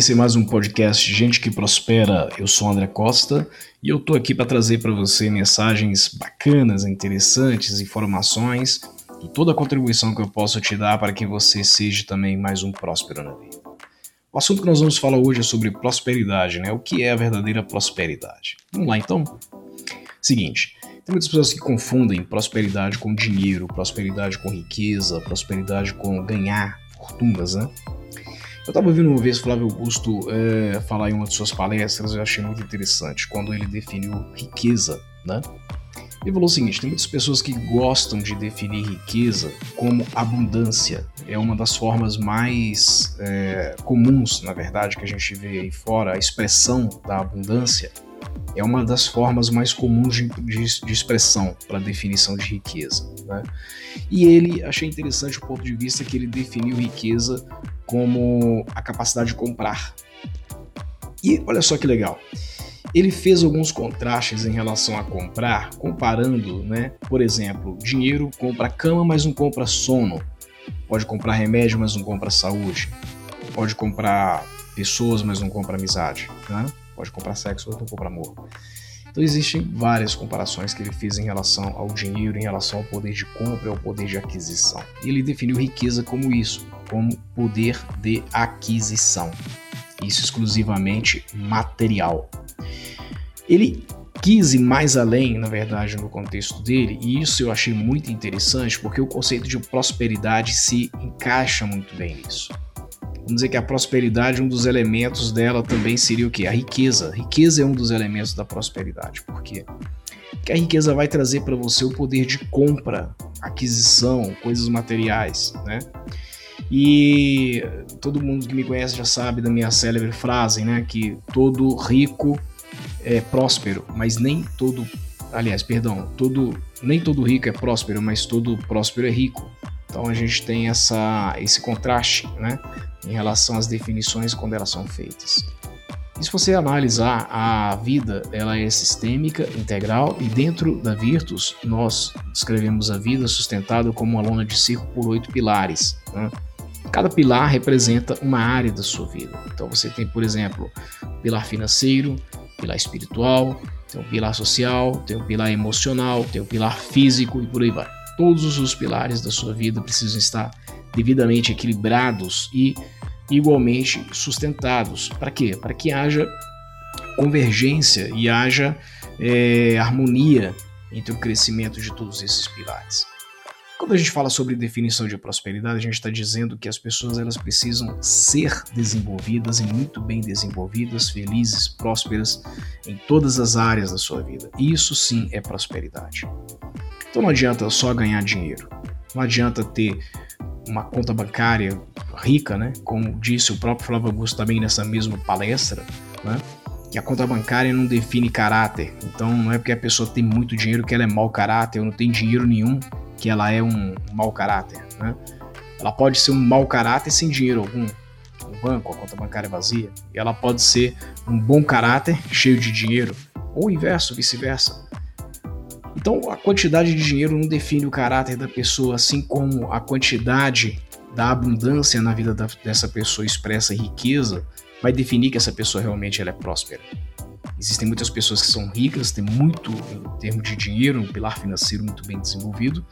Esse é mais um podcast Gente que Prospera. Eu sou André Costa e eu tô aqui para trazer para você mensagens bacanas, interessantes, informações e toda a contribuição que eu posso te dar para que você seja também mais um próspero na vida. O assunto que nós vamos falar hoje é sobre prosperidade, né? O que é a verdadeira prosperidade? Vamos lá então? Seguinte, tem muitas pessoas que confundem prosperidade com dinheiro, prosperidade com riqueza, prosperidade com ganhar fortunas, né? Eu estava ouvindo uma vez Flávio Augusto é, falar em uma de suas palestras, eu achei muito interessante, quando ele definiu riqueza, né? Ele falou o seguinte: tem muitas pessoas que gostam de definir riqueza como abundância. É uma das formas mais é, comuns, na verdade, que a gente vê aí fora, a expressão da abundância é uma das formas mais comuns de, de, de expressão para definição de riqueza. Né? E ele, achei interessante o ponto de vista que ele definiu riqueza como a capacidade de comprar. E olha só que legal. Ele fez alguns contrastes em relação a comprar, comparando, né? Por exemplo, dinheiro compra cama, mas não compra sono. Pode comprar remédio, mas não compra saúde. Pode comprar pessoas, mas não compra amizade. Né? Pode comprar sexo, não compra amor. Então existem várias comparações que ele fez em relação ao dinheiro, em relação ao poder de compra e ao poder de aquisição. E ele definiu riqueza como isso, como poder de aquisição. Isso exclusivamente material. Ele quis ir mais além, na verdade, no contexto dele, e isso eu achei muito interessante porque o conceito de prosperidade se encaixa muito bem nisso. Vamos dizer que a prosperidade, um dos elementos dela também seria o que? A riqueza. A riqueza é um dos elementos da prosperidade. Por quê? Porque a riqueza vai trazer para você o poder de compra, aquisição, coisas materiais, né? E todo mundo que me conhece já sabe da minha célebre frase, né? Que todo rico é próspero, mas nem todo, aliás, perdão, todo, nem todo rico é próspero, mas todo próspero é rico. Então a gente tem essa, esse contraste, né? em relação às definições quando elas são feitas. E se você analisar a vida, ela é sistêmica, integral e dentro da Virtus nós descrevemos a vida sustentada como uma lona de circo por oito pilares. Né? Cada pilar representa uma área da sua vida. Então você tem, por exemplo, pilar financeiro, pilar espiritual, tem o pilar social, tem o pilar emocional, tem o pilar físico e por aí vai. Todos os pilares da sua vida precisam estar devidamente equilibrados e igualmente sustentados. Para quê? Para que haja convergência e haja é, harmonia entre o crescimento de todos esses pilares. Quando a gente fala sobre definição de prosperidade, a gente está dizendo que as pessoas elas precisam ser desenvolvidas e muito bem desenvolvidas, felizes, prósperas em todas as áreas da sua vida. Isso sim é prosperidade. Então não adianta só ganhar dinheiro, não adianta ter uma conta bancária rica, né? Como disse o próprio Flávio Augusto também nessa mesma palestra, né? Que a conta bancária não define caráter. Então não é porque a pessoa tem muito dinheiro que ela é mau caráter, ou não tem dinheiro nenhum que ela é um mau caráter, né? Ela pode ser um mau caráter sem dinheiro algum. No banco, a conta bancária é vazia. E ela pode ser um bom caráter cheio de dinheiro. Ou o inverso, vice-versa. Então, a quantidade de dinheiro não define o caráter da pessoa, assim como a quantidade da abundância na vida da, dessa pessoa expressa riqueza vai definir que essa pessoa realmente ela é próspera. Existem muitas pessoas que são ricas, têm muito em termos de dinheiro, um pilar financeiro muito bem desenvolvido,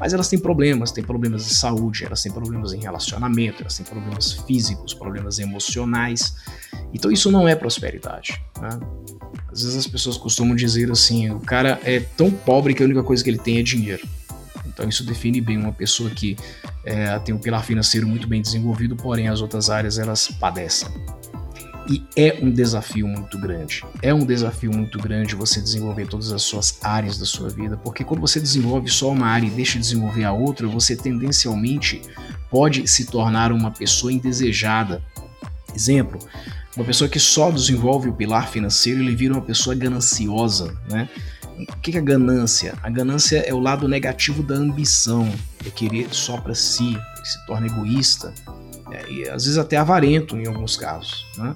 mas elas têm problemas, têm problemas de saúde, elas têm problemas em relacionamento, elas têm problemas físicos, problemas emocionais. Então isso não é prosperidade. Né? Às vezes as pessoas costumam dizer assim: o cara é tão pobre que a única coisa que ele tem é dinheiro. Então isso define bem uma pessoa que é, tem um pilar financeiro muito bem desenvolvido, porém as outras áreas elas padecem. E é um desafio muito grande. É um desafio muito grande você desenvolver todas as suas áreas da sua vida, porque quando você desenvolve só uma área e deixa de desenvolver a outra, você tendencialmente pode se tornar uma pessoa indesejada. Exemplo, uma pessoa que só desenvolve o pilar financeiro, ele vira uma pessoa gananciosa, né? O que é ganância? A ganância é o lado negativo da ambição, é querer só para si, se torna egoísta, é, e às vezes até avarento em alguns casos. Né?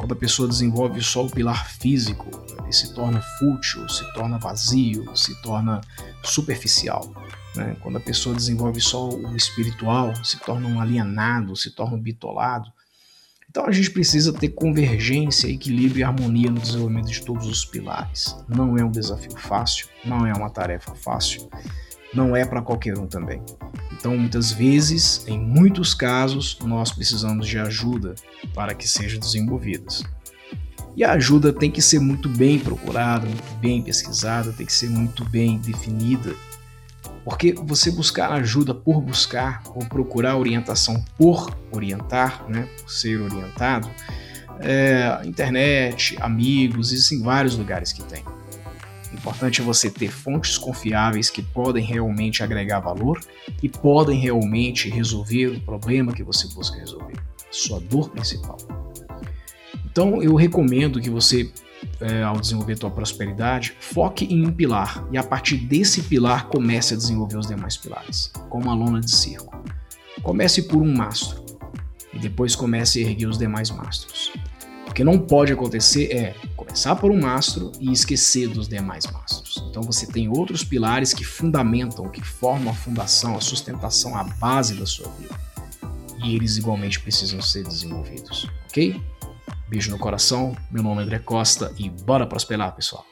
Quando a pessoa desenvolve só o pilar físico, ele se torna fútil, se torna vazio, se torna superficial. Né? Quando a pessoa desenvolve só o espiritual, se torna um alienado, se torna um bitolado. Então a gente precisa ter convergência, equilíbrio e harmonia no desenvolvimento de todos os pilares. Não é um desafio fácil, não é uma tarefa fácil, não é para qualquer um também. Então, muitas vezes, em muitos casos, nós precisamos de ajuda para que sejam desenvolvidas. E a ajuda tem que ser muito bem procurada, muito bem pesquisada, tem que ser muito bem definida. Porque você buscar ajuda por buscar, ou procurar orientação por orientar, né, por ser orientado, é, internet, amigos, existem vários lugares que tem. Importante é você ter fontes confiáveis que podem realmente agregar valor e podem realmente resolver o problema que você busca resolver, sua dor principal. Então eu recomendo que você, é, ao desenvolver sua prosperidade, foque em um pilar e a partir desse pilar comece a desenvolver os demais pilares, como a lona de circo. Comece por um mastro e depois comece a erguer os demais mastros. O que não pode acontecer é começar por um mastro e esquecer dos demais mastros. Então você tem outros pilares que fundamentam, que formam a fundação, a sustentação, a base da sua vida. E eles igualmente precisam ser desenvolvidos, ok? Beijo no coração, meu nome é André Costa e bora prosperar, pessoal!